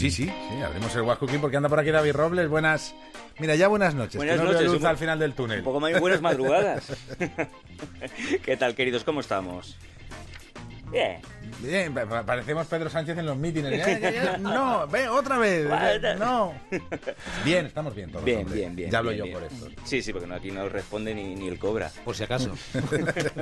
Pues sí, sí, sí, abrimos el Cooking porque anda por aquí David Robles. Buenas. Mira, ya buenas noches. Buenas que no noches, veo luz un po- al final del túnel. Un poco más buenas madrugadas. ¿Qué tal, queridos? ¿Cómo estamos? Bien. Bien, pa- pa- parecemos Pedro Sánchez en los mítines. Ya, ya, ya. No, ve, otra vez. No. Bien, estamos bien todos. Bien, hombre. bien, bien. Ya hablo bien, yo bien. por esto. Sí, sí, porque no, aquí no responde ni, ni el cobra. Por si acaso.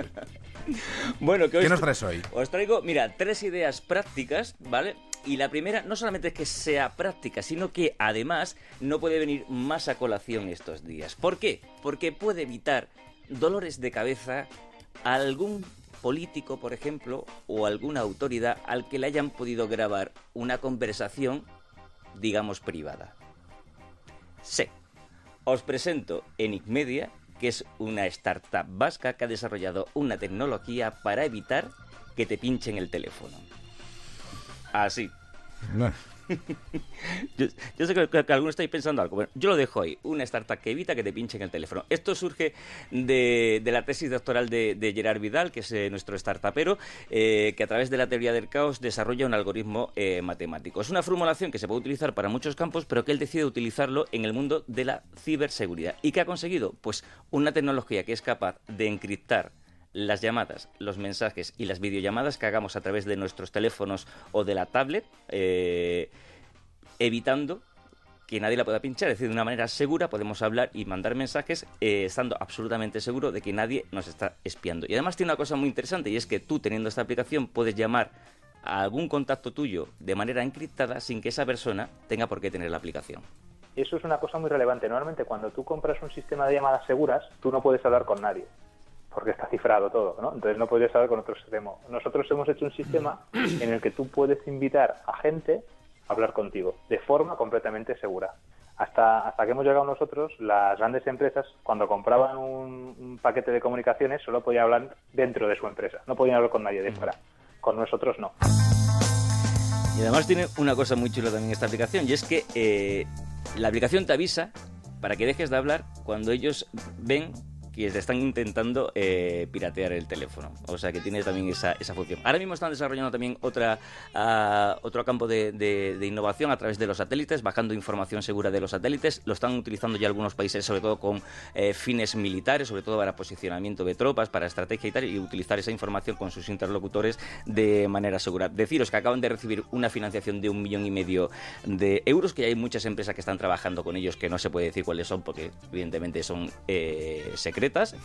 Bueno, que hoy ¿Qué nos traes hoy? Os traigo, mira, tres ideas prácticas, ¿vale? Y la primera, no solamente es que sea práctica, sino que además no puede venir más a colación estos días. ¿Por qué? Porque puede evitar dolores de cabeza a algún político, por ejemplo, o alguna autoridad al que le hayan podido grabar una conversación, digamos, privada. Sí. Os presento Enigmedia, que es una startup vasca que ha desarrollado una tecnología para evitar que te pinchen el teléfono. Así. No. Yo, yo sé que, que- que algunos estáis pensando algo. Bueno, yo lo dejo ahí. Una startup que evita que te pinchen el teléfono. Esto surge de, de la tesis doctoral de, de Gerard Vidal, que es eh, nuestro startupero, eh, que a través de la teoría del caos desarrolla un algoritmo eh, matemático. Es una formulación que se puede utilizar para muchos campos, pero que él decide utilizarlo en el mundo de la ciberseguridad. ¿Y qué ha conseguido? Pues una tecnología que es capaz de encriptar las llamadas, los mensajes y las videollamadas que hagamos a través de nuestros teléfonos o de la tablet, eh, evitando que nadie la pueda pinchar. Es decir, de una manera segura podemos hablar y mandar mensajes eh, estando absolutamente seguro de que nadie nos está espiando. Y además tiene una cosa muy interesante y es que tú teniendo esta aplicación puedes llamar a algún contacto tuyo de manera encriptada sin que esa persona tenga por qué tener la aplicación. Eso es una cosa muy relevante. Normalmente cuando tú compras un sistema de llamadas seguras, tú no puedes hablar con nadie, porque está cifrado todo, ¿no? Entonces no podrías hablar con otro extremo. Nosotros hemos hecho un sistema en el que tú puedes invitar a gente a hablar contigo, de forma completamente segura. Hasta, hasta que hemos llegado nosotros, las grandes empresas, cuando compraban un, un paquete de comunicaciones, solo podían hablar dentro de su empresa, no podían hablar con nadie de fuera. Con nosotros no. Y además tiene una cosa muy chula también esta aplicación, y es que eh, la aplicación te avisa para que dejes de hablar cuando ellos ven que te están intentando eh, piratear el teléfono. O sea que tiene también esa, esa función. Ahora mismo están desarrollando también otra, ah, otro campo de, innovación a través de los satélites, bajando información segura de los satélites. Lo están utilizando ya algunos países, sobre todo con eh, fines militares, sobre todo para posicionamiento de tropas, para estrategia y tal, y utilizar esa información con sus interlocutores de manera segura. Deciros que acaban de recibir una financiación de un millón y medio de euros, que hay muchas empresas que están trabajando con ellos que no se puede decir cuáles son porque evidentemente son eh,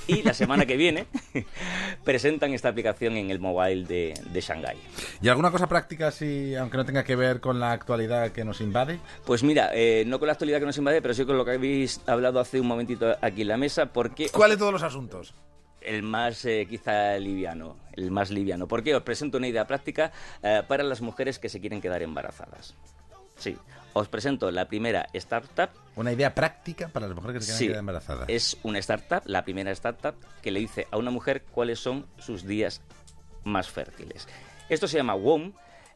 Y la semana que viene presentan esta aplicación en el mobile de, de Shanghái. ¿Y alguna cosa práctica, si, aunque no tenga que ver con la actualidad que nos invade? Pues mira, eh, no con la actualidad que nos invade, pero sí con lo que habéis hablado hace un momentito aquí en la mesa, porque... ¿Cuál de todos los asuntos? El más eh, quizá liviano, el más liviano. Porque os presento una idea práctica eh, para las mujeres que se quieren quedar embarazadas. Sí, os presento la primera startup. Una idea práctica para las mujeres que se Sí, quedar embarazadas. es una startup, la primera startup, que le dice a una mujer cuáles son sus días más fértiles. Esto se llama WOM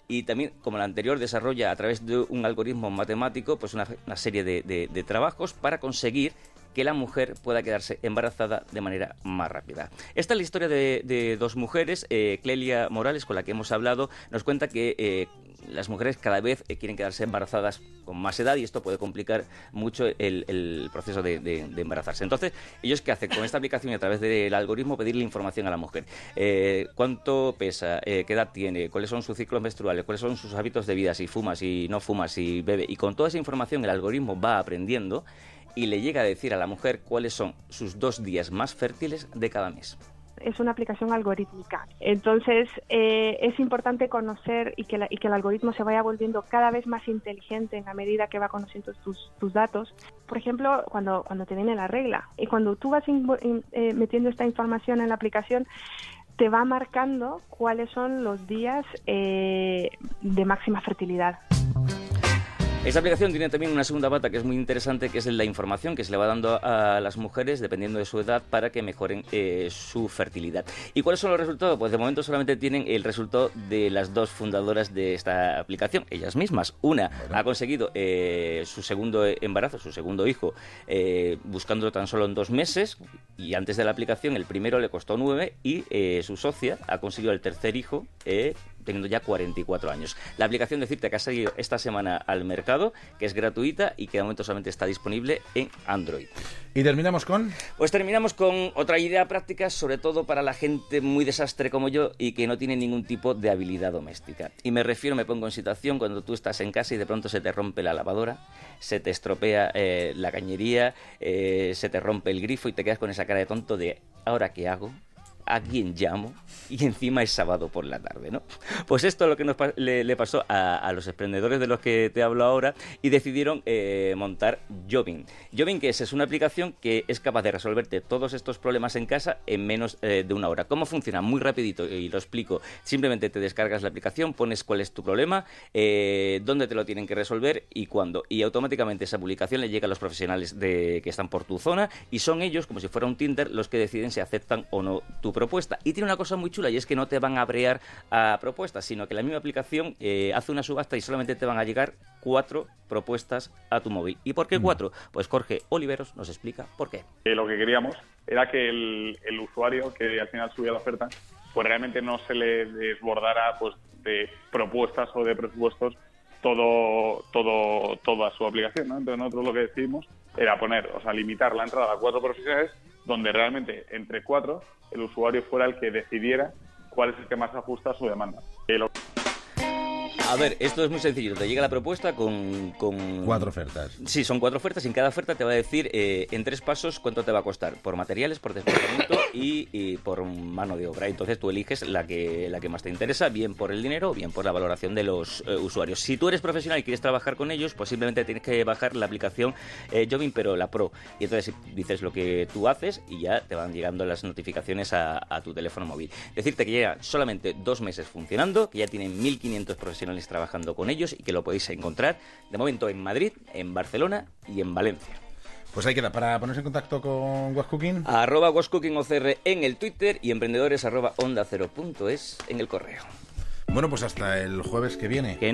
y también, como la anterior, desarrolla a través de un algoritmo matemático pues una, una serie de, de- de trabajos para conseguir que la mujer pueda quedarse embarazada de manera más rápida. Esta es la historia de, de dos mujeres. eh, Clelia Morales, con la que hemos hablado, nos cuenta que eh, las mujeres cada vez eh, quieren quedarse embarazadas con más edad y esto puede complicar mucho el, proceso de embarazarse. Entonces, ellos qué hacen con esta aplicación y a través del algoritmo pedirle información a la mujer. Eh, ¿Cuánto pesa? Eh, ¿Qué edad tiene? ¿Cuáles son sus ciclos menstruales? ¿Cuáles son sus hábitos de vida? Si fuma, si no fuma, si bebe. Y con toda esa información el algoritmo va aprendiendo y le llega a decir a la mujer cuáles son sus dos días más fértiles de cada mes. Es una aplicación algorítmica. Entonces, eh, es importante conocer y que, la- y que el algoritmo se vaya volviendo cada vez más inteligente en la medida que va conociendo tus, tus datos. Por ejemplo, cuando, cuando te viene la regla y cuando tú vas eh, metiendo esta información en la aplicación, te va marcando cuáles son los días eh, de máxima fertilidad. Esta aplicación tiene también una segunda pata que es muy interesante, que es la información que se le va dando a las mujeres dependiendo de su edad para que mejoren eh, su fertilidad. ¿Y cuáles son los resultados? Pues de momento solamente tienen el resultado de las dos fundadoras de esta aplicación, ellas mismas. Una ha conseguido eh, su segundo embarazo, su segundo hijo, eh, buscándolo tan solo en dos meses y antes de la aplicación el primero le costó nueve y eh, su socia ha conseguido el tercer hijo teniendo ya 44 años. La aplicación decirte que ha salido esta semana al mercado, que es gratuita y que de momento solamente está disponible en Android. ¿Y terminamos con? Pues terminamos con otra idea práctica, sobre todo para la gente muy desastre como yo y que no tiene ningún tipo de habilidad doméstica. Y me refiero, me pongo en situación cuando tú estás en casa y de pronto se te rompe la lavadora, se te estropea eh, la cañería, eh, se te rompe el grifo y te quedas con esa cara de tonto de ¿ahora qué hago? ¿A quién llamo? Y encima es sábado por la tarde, ¿no? Pues esto es lo que nos le, pasó a, los emprendedores de los que te hablo ahora y decidieron eh, montar Jobin. Jobin, que es, es una aplicación que es capaz de resolverte todos estos problemas en casa en menos eh, de una hora. ¿Cómo funciona? Muy rapidito y lo explico. Simplemente te descargas la aplicación, pones cuál es tu problema, eh, dónde te lo tienen que resolver y cuándo. Y automáticamente esa publicación le llega a los profesionales de, que están por tu zona y son ellos, como si fuera un Tinder, los que deciden si aceptan o no tu propuesta. Y tiene una cosa muy chula y es que no te van a brear a propuestas, sino que la misma aplicación eh, hace una subasta y solamente te van a llegar cuatro propuestas a tu móvil. ¿Y por qué mm. cuatro? Pues Jorge Oliveros nos explica por qué. Eh, lo que queríamos era que el, el, usuario que al final subía la oferta, pues realmente no se le desbordara pues de propuestas o de presupuestos todo, todo, toda su aplicación. Entonces nosotros lo que decidimos era poner, o sea, limitar la entrada a cuatro profesionales donde realmente entre cuatro el usuario fuera el que decidiera cuál es el que más ajusta a su demanda. A ver, esto es muy sencillo. Te llega la propuesta con, Cuatro ofertas. Sí, son cuatro ofertas y en cada oferta te va a decir eh, en tres pasos cuánto te va a costar. Por materiales, por desplazamiento y, por mano de obra. Entonces tú eliges la que, la que más te interesa, bien por el dinero o bien por la valoración de los eh, usuarios. Si tú eres profesional y quieres trabajar con ellos, pues simplemente tienes que bajar la aplicación eh, Jobin, pero la Pro. Y entonces dices lo que tú haces y ya te van llegando las notificaciones a, a tu teléfono móvil. Decirte que lleva solamente dos meses funcionando, que ya tienen 1.500 profesionales trabajando con ellos y que lo podéis encontrar de momento en Madrid, en Barcelona y en Valencia. Pues ahí queda, para ponerse en contacto con Wascooking. Arroba OCR en el Twitter y emprendedores arroba onda en el correo. Bueno, pues hasta el jueves que viene.